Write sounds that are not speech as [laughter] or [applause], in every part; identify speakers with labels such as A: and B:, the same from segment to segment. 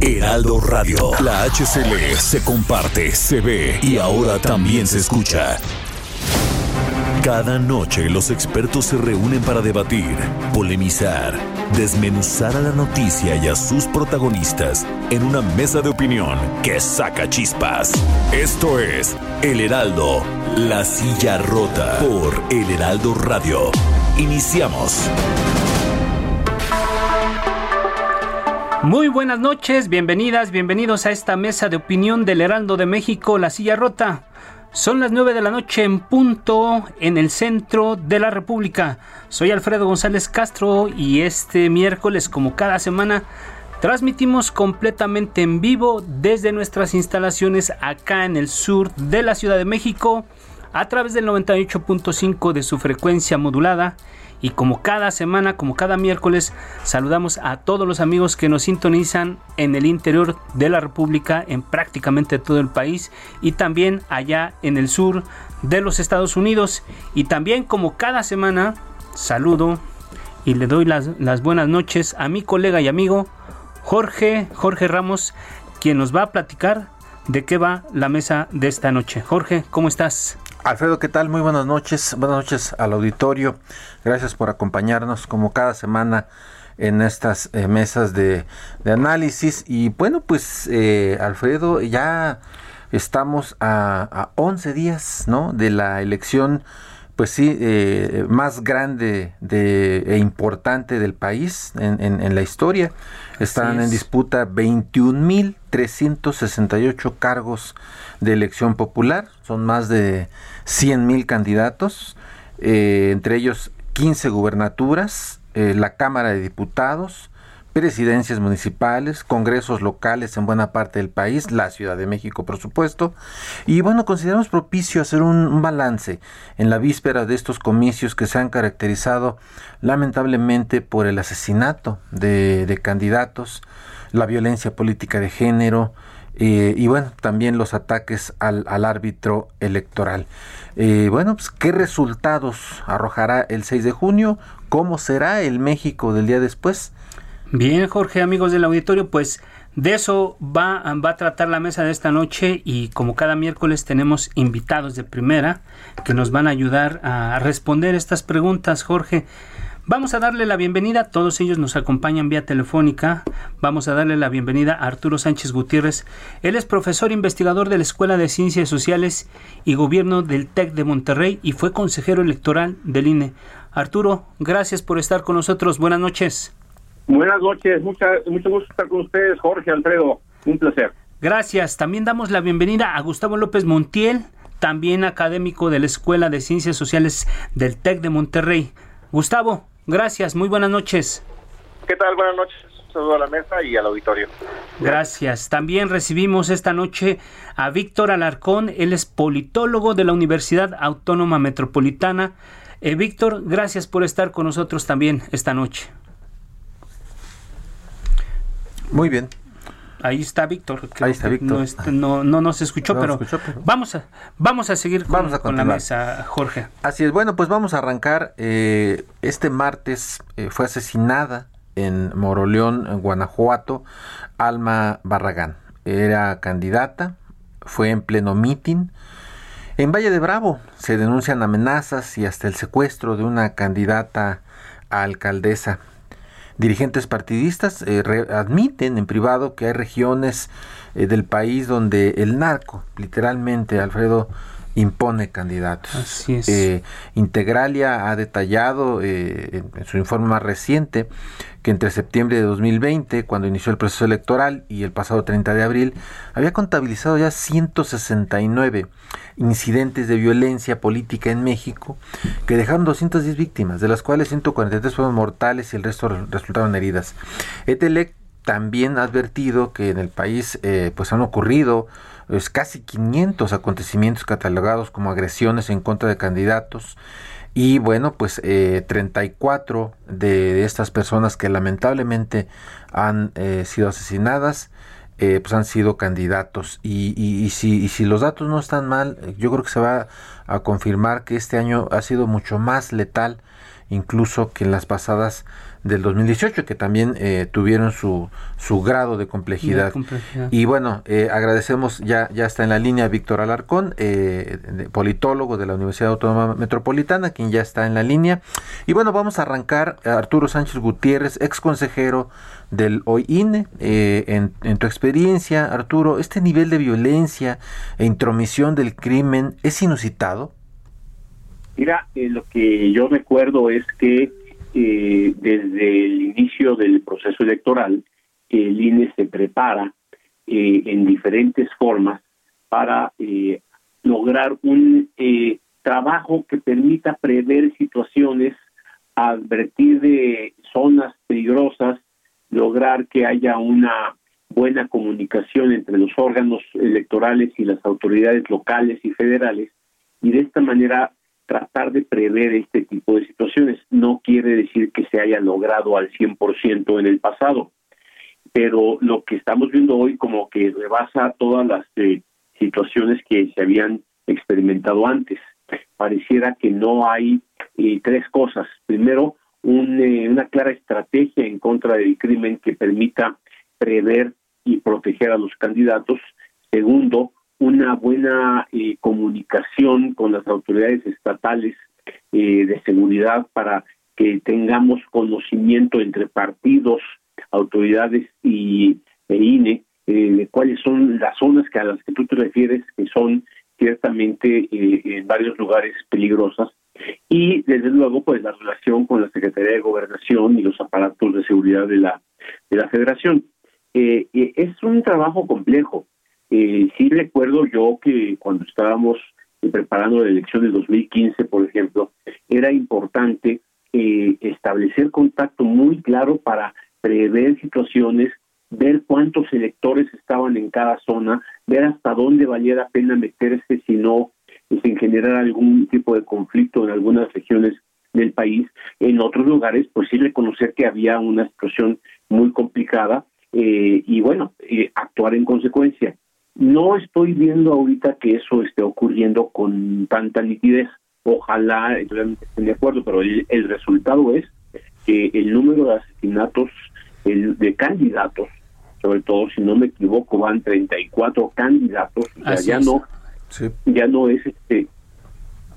A: Heraldo Radio. La HCL se comparte, se ve y ahora también se escucha. Cada noche los expertos se reúnen para debatir, polemizar, desmenuzar a la noticia y a sus protagonistas en una mesa de opinión que saca chispas. Esto es El Heraldo, la silla rota por El Heraldo Radio. Iniciamos.
B: Muy buenas noches, bienvenidas, bienvenidos a esta mesa de opinión del Heraldo de México, la silla rota. Son las 9 de la noche en punto en el centro de la República. Soy Alfredo González Castro y este miércoles, como cada semana, transmitimos completamente en vivo desde nuestras instalaciones acá en el sur de la Ciudad de México a través del 98.5 de su frecuencia modulada y como cada semana, como cada miércoles, saludamos a todos los amigos que nos sintonizan en el interior de la República, en prácticamente todo el país y también allá en el sur de los Estados Unidos. Y también como cada semana, saludo y le doy las, buenas noches a mi colega y amigo Jorge, Jorge Ramos, quien nos va a platicar de qué va la mesa de esta noche. Jorge, ¿cómo estás?
C: Alfredo, ¿qué tal? Muy buenas noches. Buenas noches al auditorio. Gracias por acompañarnos como cada semana en estas eh, mesas de, análisis. Y bueno, pues eh, Alfredo, ya estamos a, a, 11 días ¿no? de la elección, pues sí, eh, más grande de, e importante del país en, en, la historia. Están en disputa 21.368 cargos de elección popular. Son más de 100 mil candidatos, eh, entre ellos 15 gubernaturas, eh, la Cámara de Diputados, presidencias municipales, congresos locales en buena parte del país, la Ciudad de México por supuesto, y bueno, consideramos propicio hacer un, balance en la víspera de estos comicios que se han caracterizado lamentablemente por el asesinato de, candidatos, la violencia política de género, eh, y bueno, también los ataques al, al árbitro electoral. Eh, bueno, pues qué resultados arrojará el 6 de junio, cómo será el México del día después.
B: Bien, Jorge, amigos del auditorio, pues de eso va, va a tratar la mesa de esta noche y como cada miércoles tenemos invitados de primera que nos van a ayudar a responder estas preguntas, Jorge. Vamos a darle la bienvenida, todos ellos nos acompañan vía telefónica. Vamos a darle la bienvenida a Arturo Sánchez Gutiérrez. Él es profesor investigador de la Escuela de Ciencias Sociales y Gobierno del TEC de Monterrey y fue consejero electoral del INE. Arturo, gracias por estar con nosotros. Buenas noches.
D: Buenas noches, mucha, mucho gusto estar con ustedes, Jorge Alfredo. Un placer.
B: Gracias. También damos la bienvenida a Gustavo López Montiel, también académico de la Escuela de Ciencias Sociales del TEC de Monterrey. Gustavo, Gracias, muy buenas noches.
D: ¿Qué tal? Buenas noches. Saludo a la mesa y al auditorio.
B: Gracias. También recibimos esta noche a Víctor Alarcón. Él es politólogo de la Universidad Autónoma Metropolitana. Eh, Víctor, gracias por estar con nosotros también esta noche.
C: Muy bien.
B: Ahí está Víctor.
C: Ahí está Víctor.
B: No, no, nos escuchó, pero, vamos a vamos a seguir con, la mesa, Jorge.
C: Así es. Bueno, pues vamos a arrancar. Eh, este martes eh, fue asesinada en Moroleón, en Guanajuato, Alma Barragán. Era candidata, fue en pleno mitin. En Valle de Bravo se denuncian amenazas y hasta el secuestro de una candidata a alcaldesa dirigentes partidistas eh, admiten en privado que hay regiones eh, del país donde el narco, literalmente, Alfredo, impone candidatos.
B: Así es.
C: Eh, Integralia ha detallado eh, en, su informe más reciente que entre septiembre de 2020, cuando inició el proceso electoral, y el pasado 30 de abril, había contabilizado ya 169 incidentes de violencia política en México que dejaron 210 víctimas, de las cuales 143 fueron mortales y el resto resultaron heridas. Etelec también ha advertido que en el país eh, pues han ocurrido casi 500 acontecimientos catalogados como agresiones en contra de candidatos. Y bueno pues eh, 34 de, estas personas que lamentablemente han eh, sido asesinadas eh, pues han sido candidatos. Y, y, si, y si los datos no están mal yo creo que se va a confirmar que este año ha sido mucho más letal incluso que en las pasadas del 2018, que también eh, tuvieron su, su grado de complejidad. Y bueno, eh, agradecemos, ya, ya está en la línea Víctor Alarcón, eh, politólogo de la Universidad Autónoma Metropolitana, quien ya está en la línea. Y bueno, vamos a arrancar, Arturo Sánchez Gutiérrez, ex consejero del OINE, en, en tu experiencia, Arturo, ¿este nivel de violencia e intromisión del crimen es inusitado?
D: Mira, lo que yo recuerdo es que eh, desde el inicio del proceso electoral, el INE se prepara eh, en diferentes formas para eh, lograr un trabajo que permita prever situaciones, advertir de zonas peligrosas, lograr que haya una buena comunicación entre los órganos electorales y las autoridades locales y federales, y de esta manera tratar de prever este tipo de situaciones. No quiere decir que se haya logrado al 100% en el pasado, pero lo que estamos viendo hoy como que rebasa todas las eh, situaciones que se habían experimentado antes. Pareciera que no hay eh, tres cosas. Primero, eh, una clara estrategia en contra del crimen que permita prever y proteger a los candidatos. Segundo, una buena eh, comunicación con las autoridades estatales eh, de seguridad para que tengamos conocimiento entre partidos, autoridades y e INE eh, de cuáles son las zonas que a las que tú te refieres que son ciertamente en varios lugares peligrosas. Y desde luego pues la relación con la Secretaría de Gobernación y los aparatos de seguridad de la de la Federación. Es un trabajo complejo. Eh, sí recuerdo yo que cuando estábamos preparando la elección de 2015, por ejemplo, era importante eh, establecer contacto muy claro para prever situaciones, ver cuántos electores estaban en cada zona, ver hasta dónde valía la pena meterse si no sin generar algún tipo de conflicto en algunas regiones del país. En otros lugares, pues sí reconocer que había una situación muy complicada eh, y bueno, eh, actuar en consecuencia. No estoy viendo ahorita que eso esté ocurriendo con tanta nitidez. Ojalá estén de acuerdo, pero el, resultado es que el número de asesinatos el, de candidatos, sobre todo si no me equivoco, van 34 candidatos, o ya no ya no es este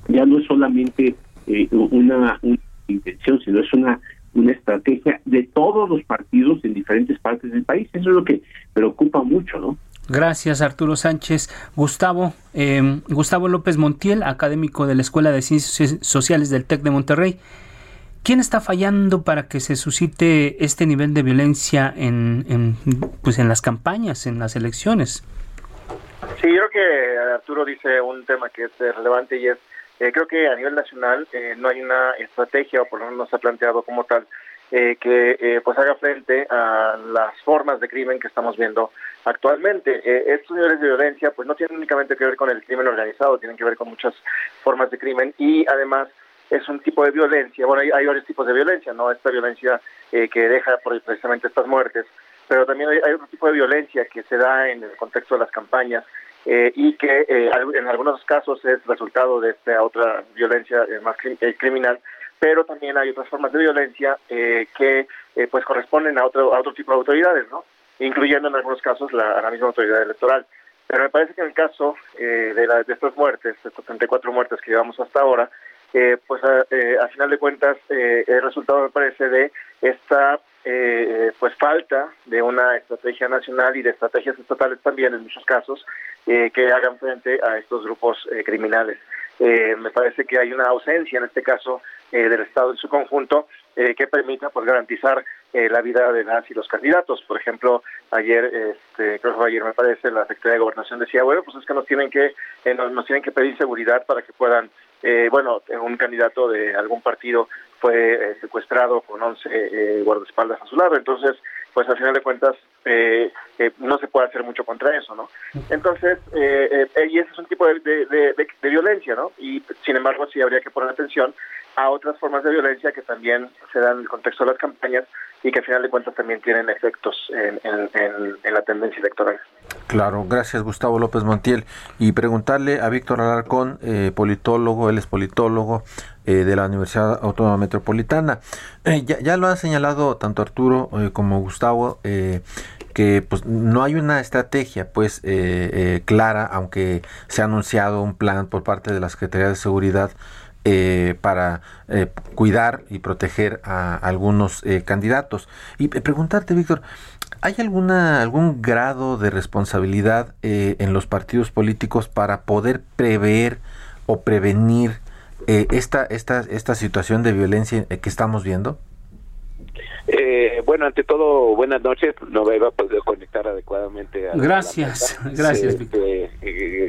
D: ya no es solamente eh, una, una intención, sino es una una estrategia de todos los partidos en diferentes partes del país. Eso es lo que preocupa mucho, ¿no?
B: Gracias, Arturo Sánchez. Gustavo, em, Gustavo López Montiel, académico de la Escuela de Ciencias Sociales del TEC de Monterrey. ¿Quién está fallando para que se suscite este nivel de violencia en, pues en las campañas, en las elecciones?
E: Sí, yo creo que Arturo dice un tema que es relevante y es, eh, creo que a nivel nacional eh, no hay una estrategia, o por lo menos no se ha planteado como tal, eh, que eh, pues haga frente a las formas de crimen que estamos viendo actualmente. Eh, estos niveles de violencia pues no tienen únicamente que ver con el crimen organizado, tienen que ver con muchas formas de crimen y además es un tipo de violencia, bueno, hay, varios tipos de violencia, ¿no? Esta violencia que deja por precisamente estas muertes, pero también hay, otro tipo de violencia que se da en el contexto de las campañas y que en algunos casos es resultado de esta otra violencia más criminal pero también hay otras formas de violencia eh, que eh, pues corresponden a otro, a otro tipo de autoridades, ¿no? incluyendo en algunos casos la, a la misma autoridad electoral. Pero me parece que en el caso eh, de, la, de estas muertes, estas 34 muertes que llevamos hasta ahora, pues a, final de cuentas el resultado me parece de esta pues falta de una estrategia nacional y de estrategias estatales también en muchos casos que hagan frente a estos grupos criminales. Me parece que hay una ausencia en este caso del Estado en su conjunto que permita pues garantizar la vida de las y los candidatos. Por ejemplo, ayer, este, creo que ayer me parece, la Secretaría de Gobernación decía, bueno, pues es que nos tienen que nos, tienen que pedir seguridad para que puedan, bueno, un candidato de algún partido fue eh, secuestrado con 11 eh, guardaespaldas a su lado. Entonces, pues al final de cuentas eh, eh, no se puede hacer mucho contra eso, ¿no? Entonces, y ese es un tipo de, de, violencia, ¿no? Y sin embargo, sí habría que poner atención a otras formas de violencia que también se dan en el contexto de las campañas y que al final de cuentas también tienen efectos en, la tendencia electoral.
C: Claro, gracias Gustavo López Montiel. Y preguntarle a Víctor Alarcón, eh, politólogo, él es politólogo eh, de la Universidad Autónoma Metropolitana. Eh, ya, ya, lo han señalado tanto Arturo como Gustavo, que pues no hay una estrategia pues clara, aunque se ha anunciado un plan por parte de la Secretaría de Seguridad eh, para eh, cuidar y proteger a algunos eh, candidatos. Y preguntarte, Víctor, ¿hay alguna algún grado de responsabilidad en los partidos políticos para poder prever o prevenir esta, esta, esta situación de violencia que estamos viendo?
F: bueno, ante todo, buenas noches. No me iba a poder conectar adecuadamente.
B: gracias, gracias.
F: Este,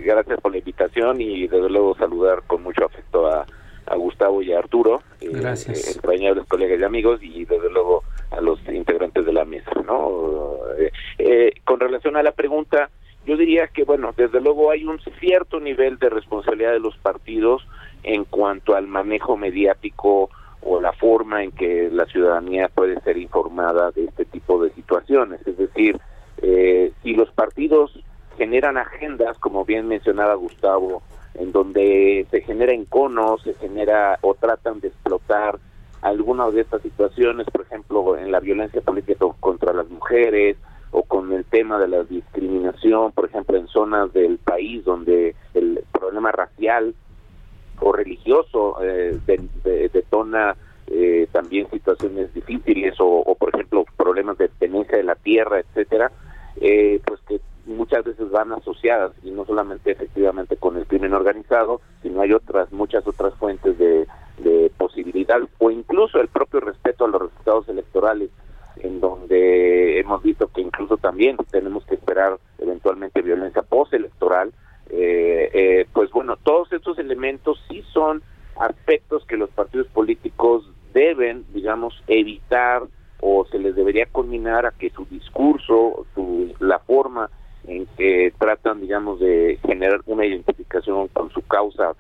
F: gracias por la invitación y desde luego saludar con mucho afecto a, a Gustavo y a Arturo, eh,
B: Gracias.
F: entrañables colegas y amigos, y desde luego a los integrantes de la mesa. ¿no? Eh, eh, con relación a la pregunta, yo diría que, bueno, desde luego hay un cierto nivel de responsabilidad de los partidos en cuanto al manejo mediático o la forma en que la ciudadanía puede ser informada de este tipo de situaciones. Es decir, si los partidos generan agendas, como bien mencionaba Gustavo, en donde se genera encono, se genera o tratan de explotar algunas de estas situaciones, por ejemplo, en la violencia política contra las mujeres o con el tema de la discriminación, por ejemplo, en zonas del país donde el problema racial o religioso eh, detona eh, también situaciones difíciles o, por ejemplo, problemas de tenencia de la tierra, etcétera, eh, pues que muchas veces van asociadas y no solamente efectivamente con el crimen organizado, sino hay otras, muchas otras fuentes de, posibilidad o incluso el propio respeto a los resultados electorales en donde hemos visto que incluso también tenemos que esperar eventualmente violencia postelectoral, eh, eh, pues bueno, todos estos elementos sí son aspectos que los partidos políticos deben, digamos, evitar o se les debería culminar a que su discurso, su, la forma en que tratan, digamos, de generar una identificación con su causa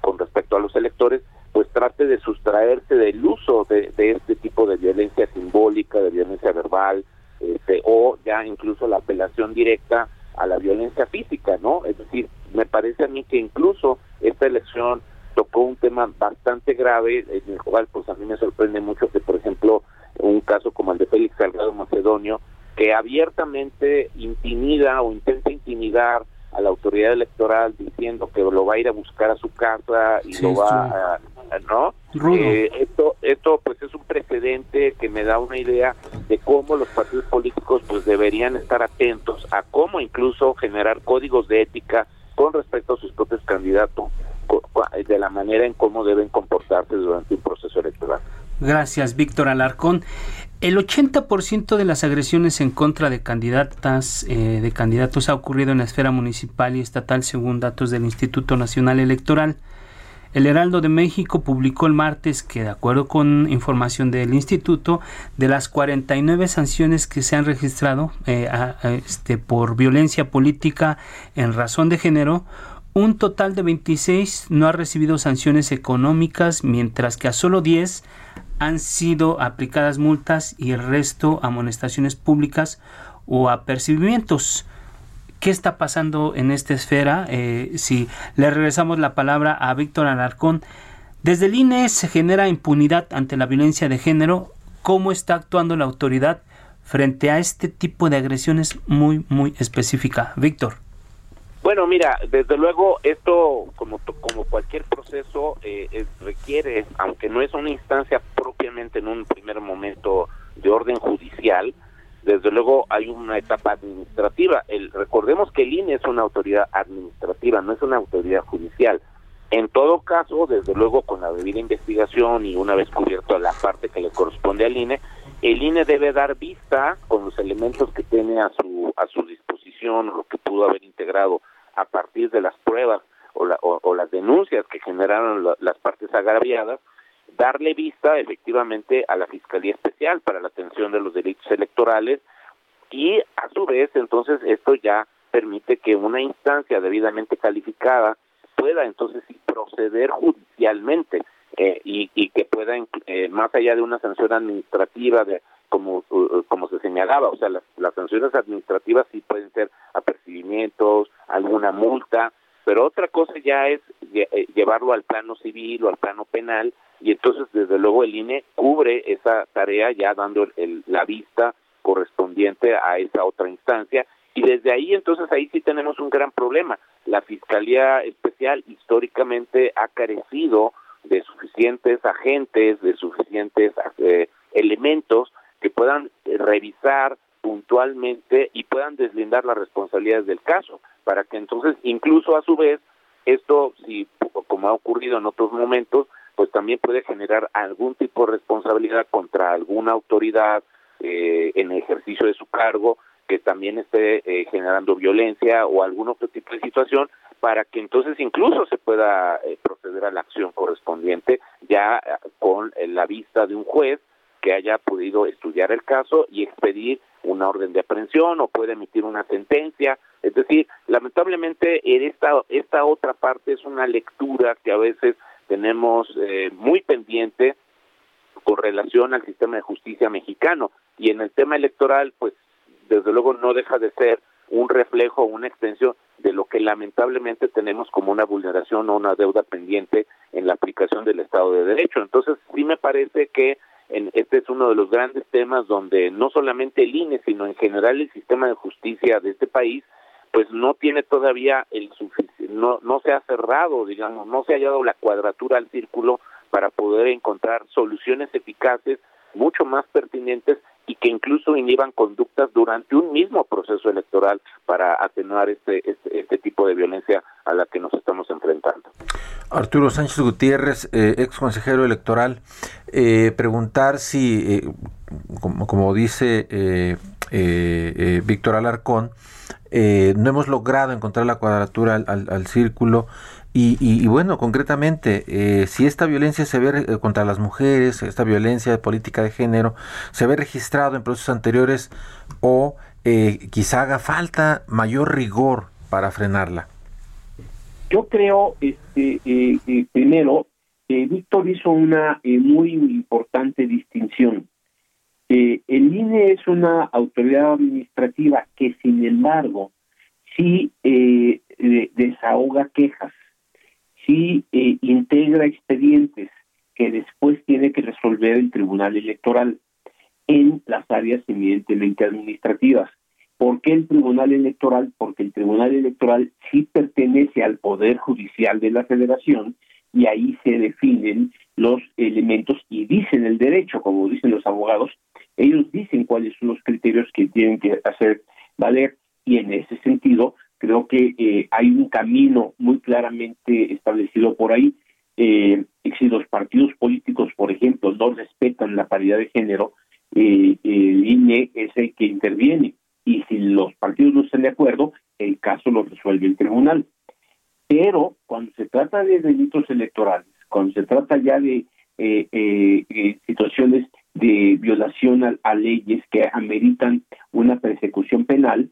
F: con respecto a los electores, pues trate de sustraerse del uso de, este tipo de violencia simbólica, de violencia verbal, este, o ya incluso la apelación directa a la violencia física, ¿no? Es decir, me parece a mí que incluso esta elección tocó un tema bastante grave, en el cual pues a mí me sorprende mucho que, por ejemplo, un caso como el de Félix Salgado Macedonio, que abiertamente intimida o intenta intimidar a la autoridad electoral diciendo que lo va a ir a buscar a su casa y lo va a, no eh, esto esto pues es un precedente que me da una idea de cómo los partidos políticos pues deberían estar atentos a cómo incluso generar códigos de ética con respecto a sus propios candidatos de la manera en cómo deben comportarse durante un proceso electoral.
B: Gracias, Víctor Alarcón. El 80% de las agresiones en contra de candidatas, eh, de candidatos ha ocurrido en la esfera municipal y estatal según datos del Instituto Nacional Electoral. El Heraldo de México publicó el martes que, de acuerdo con información del instituto, de las 49 sanciones que se han registrado eh, este, por violencia política en razón de género, un total de 26 no ha recibido sanciones económicas, mientras que a solo 10 han sido aplicadas multas y el resto amonestaciones públicas o apercibimientos. ¿Qué está pasando en esta esfera? Eh, si le regresamos la palabra a Víctor Alarcón, desde el INE se genera impunidad ante la violencia de género. ¿Cómo está actuando la autoridad frente a este tipo de agresiones muy, muy específica? Víctor.
F: Bueno, mira, desde luego esto, como, como cualquier proceso, eh, requiere, aunque no es una instancia propiamente en un primer momento de orden judicial, desde luego hay una etapa administrativa. El, recordemos que el INE es una autoridad administrativa, no es una autoridad judicial. En todo caso, desde luego, con la debida investigación y una vez cubierto la parte que le corresponde al INE, el INE debe dar vista con los elementos que tiene a su a su disposición lo que pudo haber integrado a partir de las pruebas o, o, las denuncias que generaron las partes agraviadas, darle vista efectivamente a la Fiscalía Especial para la atención de los delitos electorales y a su vez entonces esto ya permite que una instancia debidamente calificada pueda entonces proceder judicialmente eh, y, y, que pueda, eh, más allá de una sanción administrativa, de como, como se señalaba, o sea, las, las sanciones administrativas sí pueden ser apercibimientos, alguna multa, pero otra cosa ya es eh, llevarlo al plano civil o al plano penal y entonces desde luego el INE cubre esa tarea ya dando el, la vista correspondiente a esa otra instancia y desde ahí entonces ahí sí tenemos un gran problema. La Fiscalía Especial históricamente ha carecido de suficientes agentes, de suficientes eh, elementos que puedan eh, revisar puntualmente y puedan deslindar las responsabilidades del caso, para que entonces incluso a su vez esto, si como ha ocurrido en otros momentos, pues también puede generar algún tipo de responsabilidad contra alguna autoridad eh, en ejercicio de su cargo que también esté eh, generando violencia o algún otro tipo de situación para que entonces incluso se pueda eh, proceder a la acción correspondiente ya eh, con la vista de un juez que haya podido estudiar el caso y expedir una orden de aprehensión o puede emitir una sentencia. Es decir, lamentablemente esta, esta otra parte es una lectura que a veces tenemos muy pendiente con relación al sistema de justicia mexicano y en el tema electoral pues desde luego no deja de ser un reflejo, una extensión de lo que lamentablemente tenemos como una vulneración o una deuda pendiente en la aplicación del Estado de Derecho. Entonces, sí me parece que en, este es uno de los grandes temas donde no solamente el INE, sino en general el sistema de justicia de este país, pues no tiene todavía el no, no se ha cerrado, digamos, no se ha dado la cuadratura al círculo para poder encontrar soluciones eficaces, mucho más pertinentes y que incluso inhiban conductas durante un mismo proceso electoral para atenuar este, este, este, tipo de violencia a la que nos estamos enfrentando.
C: Arturo Sánchez Gutiérrez, eh, ex consejero electoral, eh, preguntar si, eh, como, como, dice Víctor Alarcón, no hemos logrado encontrar la cuadratura al, al círculo y, y, bueno, concretamente, eh, si esta violencia se ve eh, contra las mujeres, esta violencia de política de género, se ve registrado en procesos anteriores o eh, quizá haga falta mayor rigor para frenarla.
D: Yo creo, este, primero, Víctor hizo una muy importante distinción. el INE es una autoridad administrativa que, sin embargo, sí desahoga quejas sí eh, integra expedientes que después tiene que resolver el Tribunal Electoral en las áreas evidentemente administrativas. ¿Por qué el Tribunal Electoral? Porque el Tribunal Electoral sí pertenece al Poder Judicial de la Federación y ahí se definen los elementos y dicen el derecho, como dicen los abogados, ellos dicen cuáles son los criterios que tienen que hacer valer y en ese sentido Creo que eh, hay un camino muy claramente establecido por ahí. Eh, si los partidos políticos, por ejemplo, no respetan la paridad de género, eh, el INE es el que interviene. Y si los partidos no están de acuerdo, el caso lo resuelve el tribunal. Pero cuando se trata de delitos electorales, cuando se trata ya de situaciones de violación a, leyes que ameritan una persecución penal,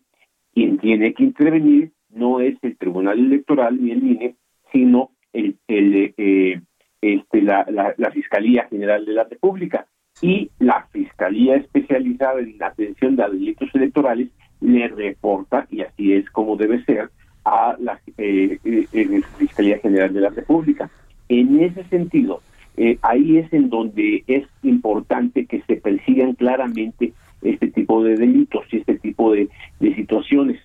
D: quien tiene que intervenir no es el Tribunal Electoral ni el INE, sino el, eh, este, la, la, Fiscalía General de la República. Y la Fiscalía especializada en la atención de delitos electorales le reporta, y así es como debe ser, a la eh, eh, Fiscalía General de la República. En ese sentido, ahí es en donde es importante que se persigan claramente este tipo de delitos y este tipo de, situaciones.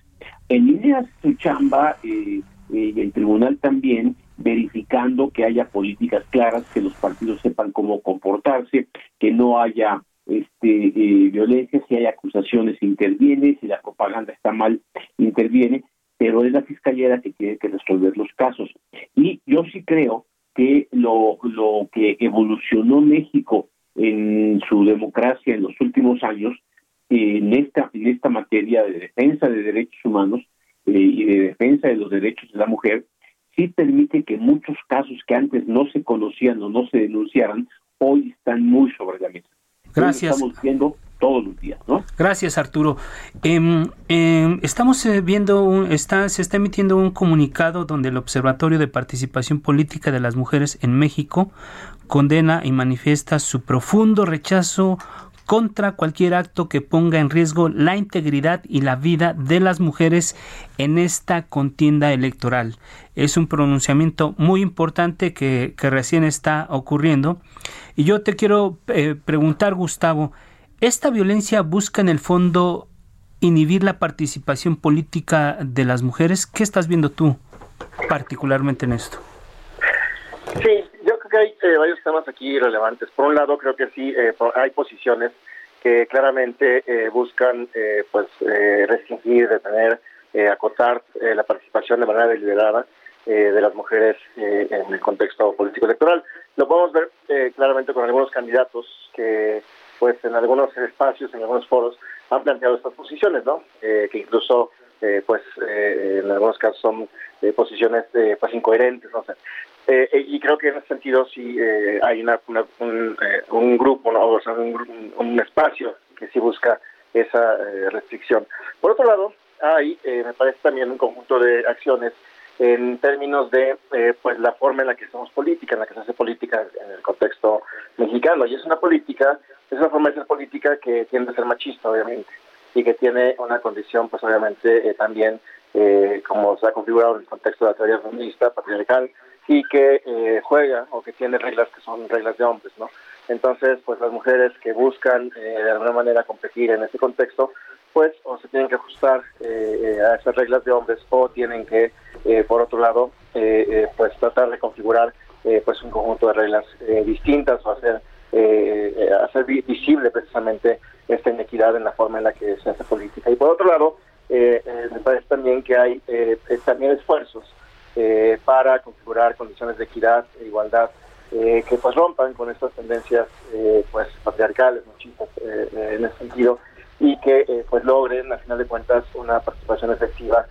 D: En línea su chamba eh, eh, el tribunal también verificando que haya políticas claras, que los partidos sepan cómo comportarse, que no haya este, eh, violencia, si hay acusaciones interviene, si la propaganda está mal interviene, pero es la fiscalía la que tiene que resolver los casos. Y yo sí creo que lo, lo que evolucionó México en su democracia en los últimos años en esta en esta materia de defensa de derechos humanos eh, y de defensa de los derechos de la mujer sí permite que muchos casos que antes no se conocían o no se denunciaran hoy están muy sobre la mesa.
B: Gracias.
D: estamos viendo todos los días, ¿no?
B: Gracias, Arturo. Em, em, estamos eh, viendo, un, está, se está emitiendo un comunicado donde el Observatorio de Participación Política de las Mujeres en México condena y manifiesta su profundo rechazo contra cualquier acto que ponga en riesgo la integridad y la vida de las mujeres en esta contienda electoral. Es un pronunciamiento muy importante que, recién está ocurriendo. Y yo te quiero eh, preguntar, Gustavo, ¿Esta violencia busca en el fondo inhibir la participación política de las mujeres? ¿Qué estás viendo tú particularmente en esto?
E: Sí, yo creo que hay eh, varios temas aquí relevantes. Por un lado, creo que sí, eh, hay posiciones que claramente eh, buscan pues restringir, detener, acotar la participación de manera deliberada de las mujeres en el contexto político electoral. Lo podemos ver claramente con algunos candidatos que pues en algunos espacios, en algunos foros, han planteado estas posiciones, ¿no? Eh, que incluso, eh, pues, eh, en algunos casos son posiciones, pues, incoherentes, no sé. y creo que en ese sentido sí hay una, un, grupo, ¿no? o sea, un, un, espacio que sí busca esa restricción. Por otro lado, hay, me parece también un conjunto de acciones en términos de pues la forma en la que hacemos política, en la que se hace política en el contexto mexicano. Y es una política es una forma de ser política que tiende a ser machista, obviamente, y que tiene una condición, pues obviamente, eh, también, eh, como se ha configurado en el contexto de la teoría feminista, patriarcal, y que eh, juega o que tiene reglas que son reglas de hombres, ¿no? Entonces, pues las mujeres que buscan de alguna manera competir en ese contexto, pues o se tienen que ajustar a esas reglas de hombres o tienen que, por otro lado, pues tratar de configurar pues un conjunto de reglas distintas o hacer eh, eh, hacer visible precisamente esta inequidad en la forma en la que se hace política. Y por otro lado, eh, eh, me parece también que hay también esfuerzos para configurar condiciones de equidad e igualdad que pues rompan con estas tendencias pues patriarcales, machistas en ese sentido y que pues logren, al final de cuentas, una participación efectiva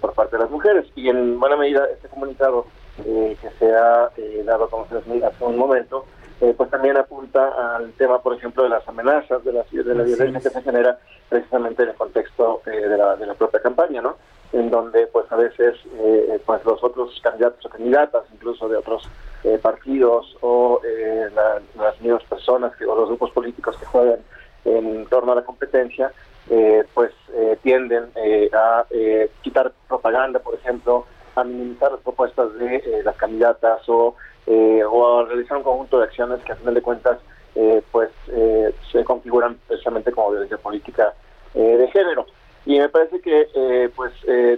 E: por parte de las mujeres. Y en buena medida este comunicado que se ha dado a conocer hace un momento, eh, pues también apunta al tema, por ejemplo, de las amenazas, de la, de la violencia que se genera precisamente en el contexto eh, de, la, de la propia campaña, ¿no? En donde, pues a veces, eh, pues los otros candidatos o candidatas, incluso de otros partidos o las mismas personas que, o los grupos políticos que juegan en torno a la competencia, pues tienden a quitar propaganda, por ejemplo, a minimizar las propuestas de las candidatas o eh, o a realizar un conjunto de acciones que a final de cuentas eh, pues eh, se configuran precisamente como violencia política de género. Y me parece que pues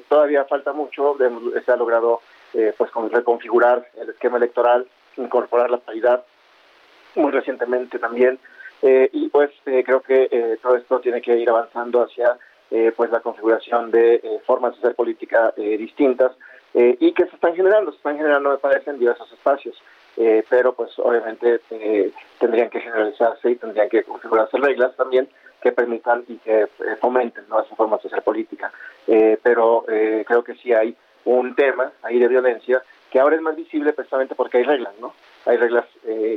E: todavía falta mucho, se ha logrado pues reconfigurar el esquema electoral, incorporar la paridad muy recientemente también, y pues creo que todo esto tiene que ir avanzando hacia pues la configuración de formas de hacer política distintas eh, y que se están generando, se están generando, me parece, en diversos espacios. Eh, pero pues obviamente eh, tendrían que generalizarse y tendrían que configurarse reglas también que permitan y que fomenten ¿no? esa forma de hacer política. pero creo que sí hay un tema ahí de violencia que ahora es más visible precisamente porque hay reglas, ¿no? Hay reglas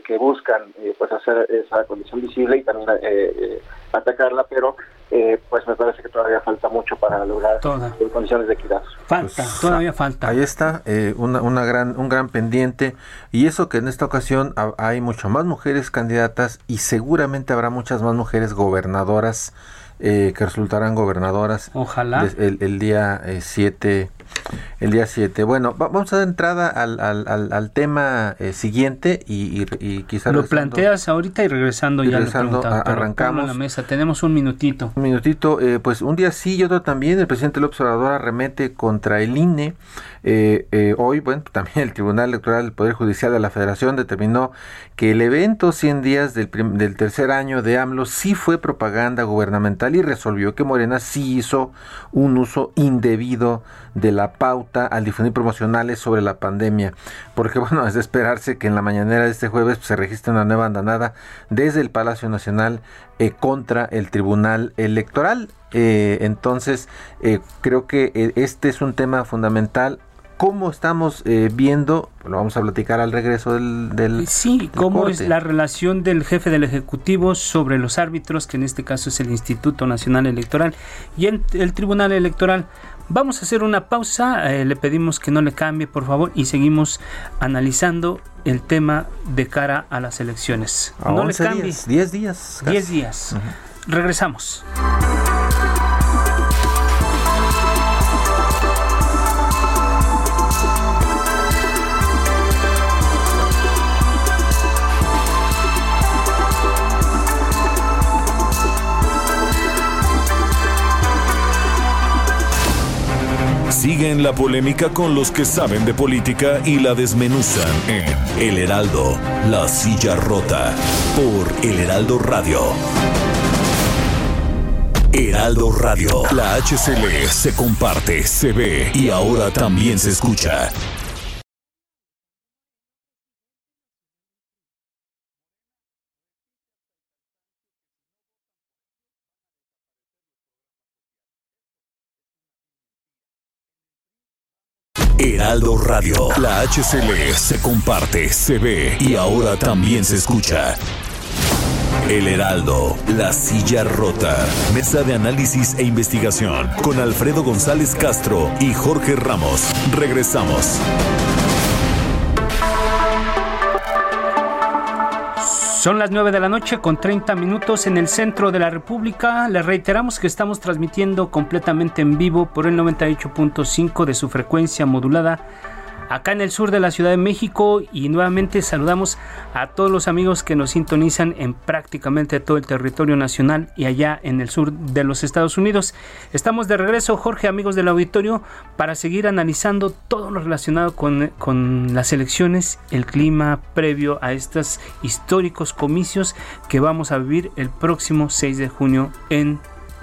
E: que buscan pues hacer esa condición visible y también atacarla, pero eh, pues me parece que todavía falta mucho para lograr condiciones de equidad.
B: Falta, pues, todavía falta.
C: Ahí está, eh, una, una, gran, un gran pendiente. Y eso que en esta ocasión hay mucho más mujeres candidatas y seguramente habrá muchas más mujeres gobernadoras eh, que resultarán gobernadoras.
B: Ojalá.
C: El, el día 7 El día 7. Bueno, vamos a dar entrada al, al, al, tema eh, siguiente y, y, quizás...
B: Lo planteas ahorita y regresando, ya
C: regresando arrancamos.
B: la mesa, tenemos un minutito.
C: Un minutito, eh, pues un día sí y otro también. El presidente López Obrador arremete contra el INE. Eh, eh, hoy, bueno, [laughs] también el Tribunal Electoral del Poder Judicial de la Federación determinó que el evento 100 días del, del tercer año de AMLO sí fue propaganda gubernamental y resolvió que Morena sí hizo un uso indebido de la pauta al difundir promocionales sobre la pandemia. Porque [laughs] bueno, es de esperarse que en la mañanera de este jueves se registre una nueva andanada desde el Palacio Nacional eh, contra el Tribunal Electoral. entonces, creo que este es un tema fundamental cómo estamos eh, viendo, lo vamos a platicar al regreso del... del
B: sí, cómo es la relación del jefe del Ejecutivo sobre los árbitros, que en este caso es el Instituto Nacional Electoral y el, Tribunal Electoral. Vamos a hacer una pausa, eh, le pedimos que no le cambie por favor y seguimos analizando el tema de cara a las elecciones.
C: no le cambie. 10 días.
B: 10 días. Regresamos.
A: Siguen la polémica con los que saben de política y la desmenuzan en El Heraldo, La Silla Rota, por El Heraldo Radio. Heraldo Radio, la HCL se comparte, se ve y ahora también se escucha. Heraldo Radio. La HCL se comparte, se ve y ahora también se escucha. El Heraldo, la silla rota. Mesa de análisis e investigación con Alfredo González Castro y Jorge Ramos. Regresamos.
B: Son las 9 de la noche con 30 minutos en el centro de la República. Les reiteramos que estamos transmitiendo completamente en vivo por el 98.5 de su frecuencia modulada acá en el sur de la Ciudad de México y nuevamente saludamos a todos los amigos que nos sintonizan en prácticamente todo el territorio nacional y allá en el sur de los Estados Unidos. Estamos de regreso, Jorge, amigos del auditorio, para seguir analizando todo lo relacionado con, las elecciones, el clima previo a estos históricos comicios que vamos a vivir el próximo 6 de junio en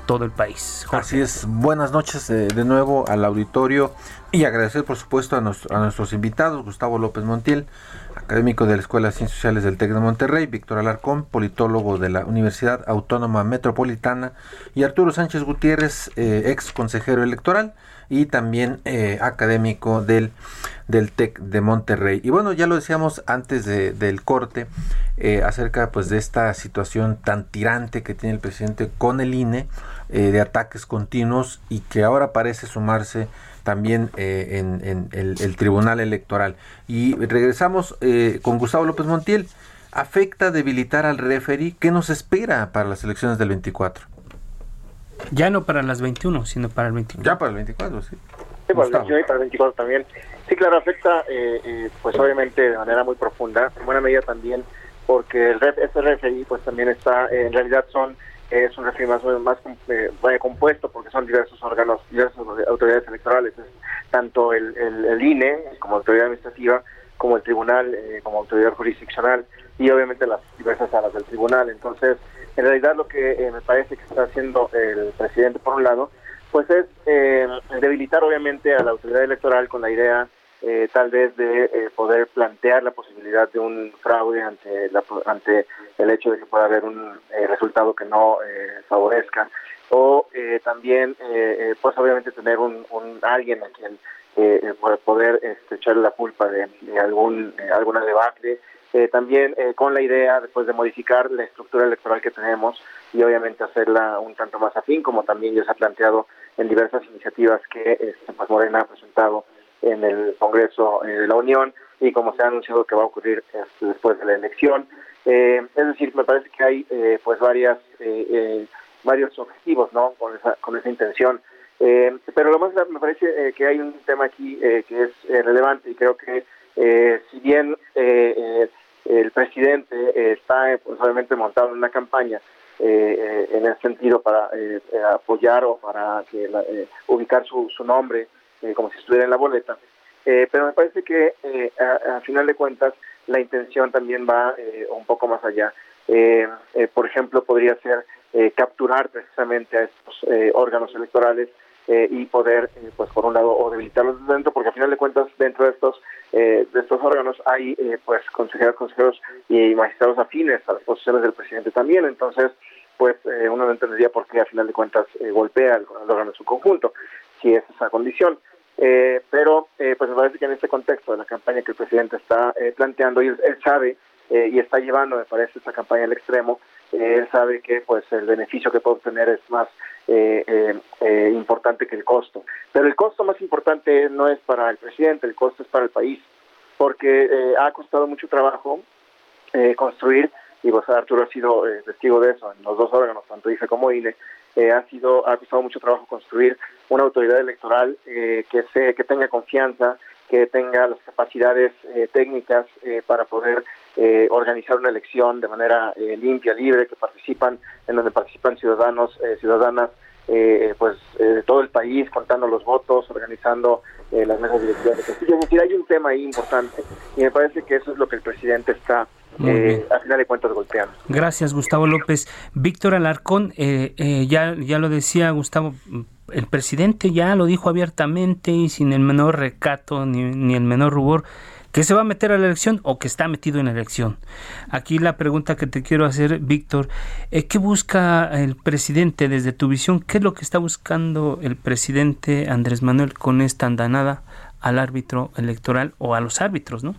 B: todo el país.
C: Así es, buenas noches eh, de nuevo al auditorio y agradecer por supuesto a, a, nuestros invitados, Gustavo López Montiel, académico de la Escuela de Ciencias Sociales del TEC de Monterrey, Víctor Alarcón, politólogo de la Universidad Autónoma Metropolitana y Arturo Sánchez Gutiérrez, eh, ex consejero electoral y también eh, académico del, del TEC de Monterrey. Y bueno, ya lo decíamos antes del corte acerca pues de esta situación tan tirante que tiene el presidente con el INE eh, de ataques continuos y que ahora parece sumarse también eh, en, el, Tribunal Electoral. Y regresamos eh, con Gustavo López Montiel. ¿Afecta debilitar al referee? ¿Qué nos espera para las elecciones del 24?
B: Ya no para las 21, sino para el 24.
C: Ya para el 24, sí.
E: Sí, para el 21 y para el 24 también. Sí, claro, afecta, pues obviamente de manera muy profunda, en buena medida también, porque el ref, este referee pues también está, en realidad son es un régimen más, más eh, compuesto porque son diversos órganos, diversas autoridades electorales, tanto el, el, INE como autoridad administrativa, como el tribunal eh, como autoridad jurisdiccional y obviamente las diversas salas del tribunal. Entonces, en realidad lo que eh, me parece que está haciendo el presidente por un lado, pues es debilitar obviamente a la autoridad electoral con la idea eh, tal vez de eh, poder plantear la posibilidad de un fraude ante la, ante el hecho de que pueda haber un eh, resultado que no favorezca. O también pues obviamente tener un, un alguien a quien poder este, echarle la culpa de, algún alguna debacle. También con la idea después de modificar la estructura electoral que tenemos y obviamente hacerla un tanto más afín como también ya se ha planteado en diversas iniciativas que este, pues Morena ha presentado en el Congreso eh, de la Unión y como se ha anunciado que va a ocurrir este, después de la elección. Eh, es decir, me parece que hay eh, pues varias varios objetivos, ¿no? Con esa con esa intención. pero lo más me parece que hay un tema aquí que es relevante y creo que si bien el presidente está pues, obviamente montado en una campaña en el sentido para apoyar o para ubicar su, su nombre como si estuviera en la boleta, pero me parece que a, final de cuentas la intención también va un poco más allá. por ejemplo, podría ser capturar precisamente a estos órganos electorales y poder, pues por un lado, o debilitarlos dentro, porque a final de cuentas dentro de estos de estos órganos hay pues consejeros, consejeros y magistrados afines a las posiciones del presidente también, entonces pues uno no entendería por qué a final de cuentas golpea al, órgano en su conjunto, si es esa condición. Eh, pero eh, pues me parece que en este contexto de la campaña que el presidente está eh, planteando, y él, sabe y está llevando, me parece, esta campaña al extremo, él sabe que pues el beneficio que puede obtener es más importante que el costo. Pero el costo más importante no es para el presidente, el costo es para el país, porque ha costado mucho trabajo construir, y vos Arturo ha sido testigo de eso en los dos órganos, tanto IFE como INE, ha sido ha costado mucho trabajo construir una autoridad electoral eh, que se que tenga confianza que tenga las capacidades eh, técnicas eh, para poder organizar una elección de manera limpia libre que participan en donde participan ciudadanos ciudadanas pues de todo el país contando los votos organizando las mesas directivas. Es decir hay un tema ahí importante y me parece que eso es lo que el presidente está eh, a final de cuentas golpeando.
B: Gracias, Gustavo López. Víctor Alarcón, eh, eh, ya, ya lo decía Gustavo, el presidente ya lo dijo abiertamente y sin el menor recato ni, ni el menor rubor que se va a meter a la elección o que está metido en la elección. Aquí la pregunta que te quiero hacer, Víctor, ¿qué busca el presidente desde tu visión? ¿Qué es lo que está buscando el presidente Andrés Manuel con esta andanada al árbitro electoral o a los árbitros, no?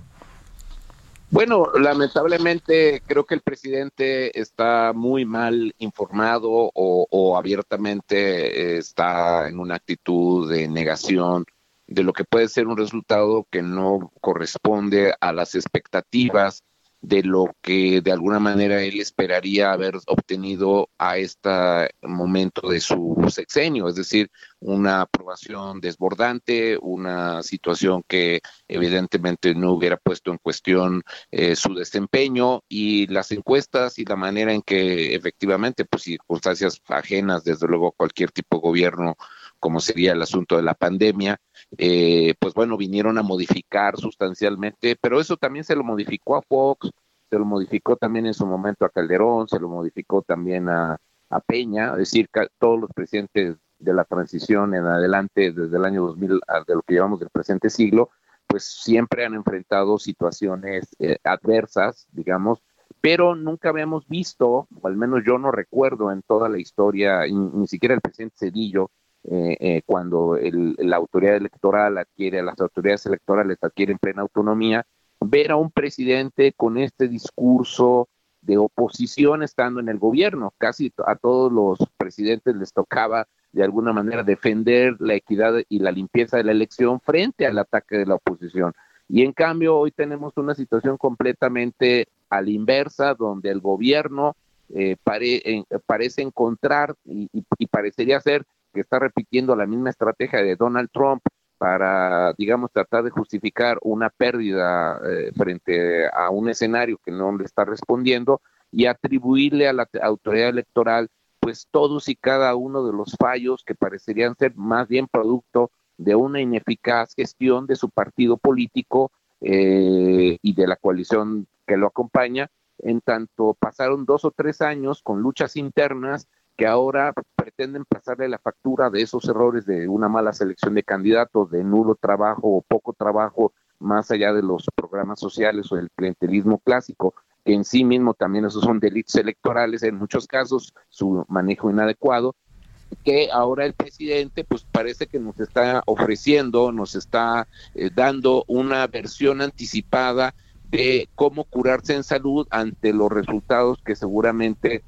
F: Bueno, lamentablemente creo que el presidente está muy mal informado o, abiertamente está en una actitud de negación de lo que puede ser un resultado que no corresponde a las expectativas de lo que de alguna manera él esperaría haber obtenido a este momento de su sexenio, es decir, una aprobación desbordante, una situación que evidentemente no hubiera puesto en cuestión eh, su desempeño y las encuestas y la manera en que efectivamente, pues circunstancias ajenas, desde luego, cualquier tipo de gobierno, como sería el asunto de la pandemia, eh, pues bueno, vinieron a modificar sustancialmente, pero eso también se lo modificó a Fox, se lo modificó también en su momento a Calderón, se lo modificó también a, Peña, es decir, todos los presidentes de la transición en adelante, desde el año 2000, de lo que llevamos del presente siglo, pues siempre han enfrentado situaciones eh, adversas, digamos, pero nunca habíamos visto, o al menos yo no recuerdo en toda la historia, ni siquiera el presidente Cedillo, eh, eh, cuando la autoridad electoral adquiere, las autoridades electorales adquieren plena autonomía, ver a un presidente con este discurso de oposición estando en el gobierno. Casi a todos los presidentes les tocaba de alguna manera defender la equidad y la limpieza de la elección frente al ataque de la oposición. Y en cambio hoy tenemos una situación completamente a la inversa, donde el gobierno eh, parece encontrar y, parecería ser que está repitiendo la misma estrategia de Donald Trump para, digamos, tratar de justificar una pérdida eh, frente a un escenario que no le está respondiendo y atribuirle a la autoridad electoral pues todos y cada uno de los fallos que parecerían ser más bien producto de una ineficaz gestión de su partido político eh, y de la coalición que lo acompaña, en tanto pasaron dos o tres años con luchas internas que ahora pretenden pasarle la factura de esos errores de una mala selección de candidatos, de nulo trabajo o poco trabajo, más allá de los programas sociales o del clientelismo clásico, que en sí mismo también esos son delitos electorales, en muchos casos su manejo inadecuado, que ahora el presidente pues parece que nos está ofreciendo, nos está eh, dando una versión anticipada de cómo curarse en salud ante los resultados que seguramente